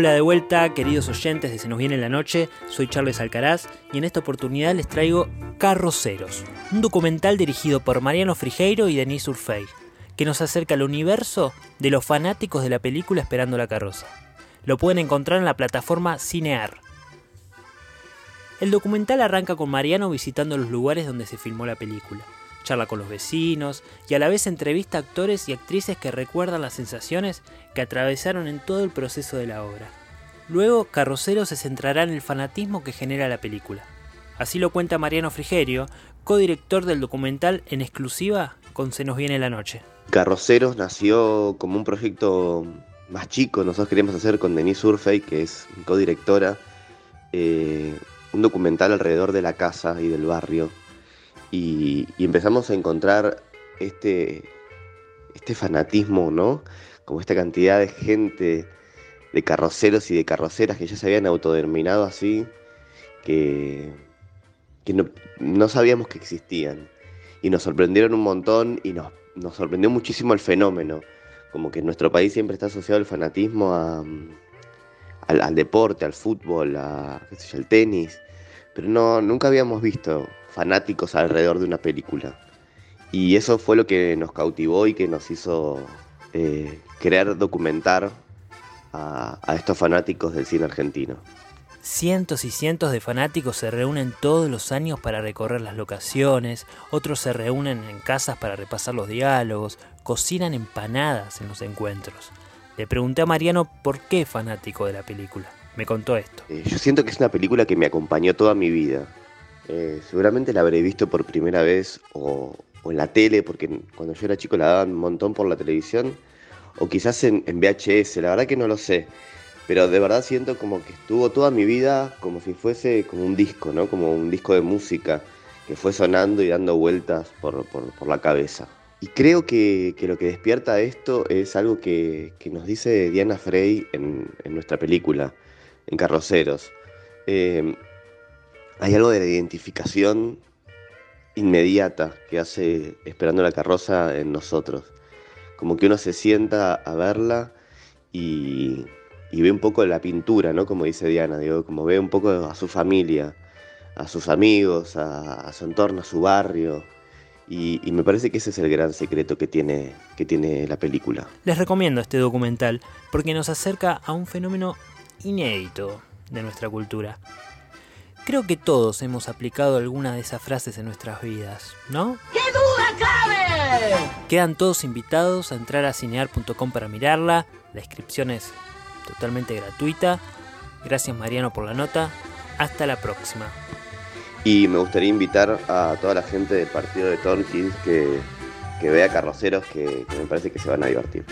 Hola de vuelta, queridos oyentes de Se nos viene la noche, soy Charles Alcaraz y en esta oportunidad les traigo Carroceros, un documental dirigido por Mariano Frigeiro y Denise Urfey, que nos acerca al universo de los fanáticos de la película Esperando la carroza. Lo pueden encontrar en la plataforma Cinear. El documental arranca con Mariano visitando los lugares donde se filmó la película. Charla con los vecinos y a la vez entrevista a actores y actrices que recuerdan las sensaciones que atravesaron en todo el proceso de la obra. Luego, Carrocero se centrará en el fanatismo que genera la película. Así lo cuenta Mariano Frigerio, codirector del documental en exclusiva con Se nos viene la noche. Carroceros nació como un proyecto más chico, nosotros queríamos hacer con Denise Urfey, que es codirectora, eh, un documental alrededor de la casa y del barrio. Y, empezamos a encontrar este, este fanatismo, ¿no? Como esta cantidad de gente, de carroceros y de carroceras que ya se habían autodeterminado así, que, que no, no sabíamos que existían. Y nos sorprendieron un montón y nos, nos sorprendió muchísimo el fenómeno. Como que en nuestro país siempre está asociado el fanatismo a, al, deporte, al fútbol, al tenis, pero no, nunca habíamos visto fanáticos alrededor de una película. Y eso fue lo que nos cautivó y que nos hizo eh, querer documentar a, a estos fanáticos del cine argentino. Cientos y cientos de fanáticos se reúnen todos los años para recorrer las locaciones, otros se reúnen en casas para repasar los diálogos, cocinan empanadas en los encuentros. Le pregunté a Mariano por qué fanático de la película. Me contó esto. Eh, yo siento que es una película que me acompañó toda mi vida. Eh, seguramente la habré visto por primera vez o, en la tele, porque cuando yo era chico la daban un montón por la televisión, o quizás en, VHS, la verdad que no lo sé. Pero de verdad siento como que estuvo toda mi vida como si fuese como un disco, ¿no? Como un disco de música que fue sonando y dando vueltas por, la cabeza. Y creo que, lo que despierta esto es algo que, nos dice Diana Frey en, nuestra película, en Carroceros. Eh, hay algo de identificación inmediata que hace Esperando la carroza en nosotros. Como que uno se sienta a verla y, ve un poco la pintura, ¿no? Como dice Diana, digo, como ve un poco a su familia, a sus amigos, a, su entorno, a su barrio. Y, y, me parece que ese es el gran secreto que tiene, que tiene la película. Les recomiendo este documental porque nos acerca a un fenómeno inédito de nuestra cultura. Creo que todos hemos aplicado alguna de esas frases en nuestras vidas, ¿no? ¡Qué duda cabe! Quedan todos invitados a entrar a cinear.com para mirarla. La inscripción es totalmente gratuita. Gracias Mariano por la nota. Hasta la próxima. Y me gustaría invitar a toda la gente del partido de Tonkins que, que vea Carroceros, que me parece que se van a divertir.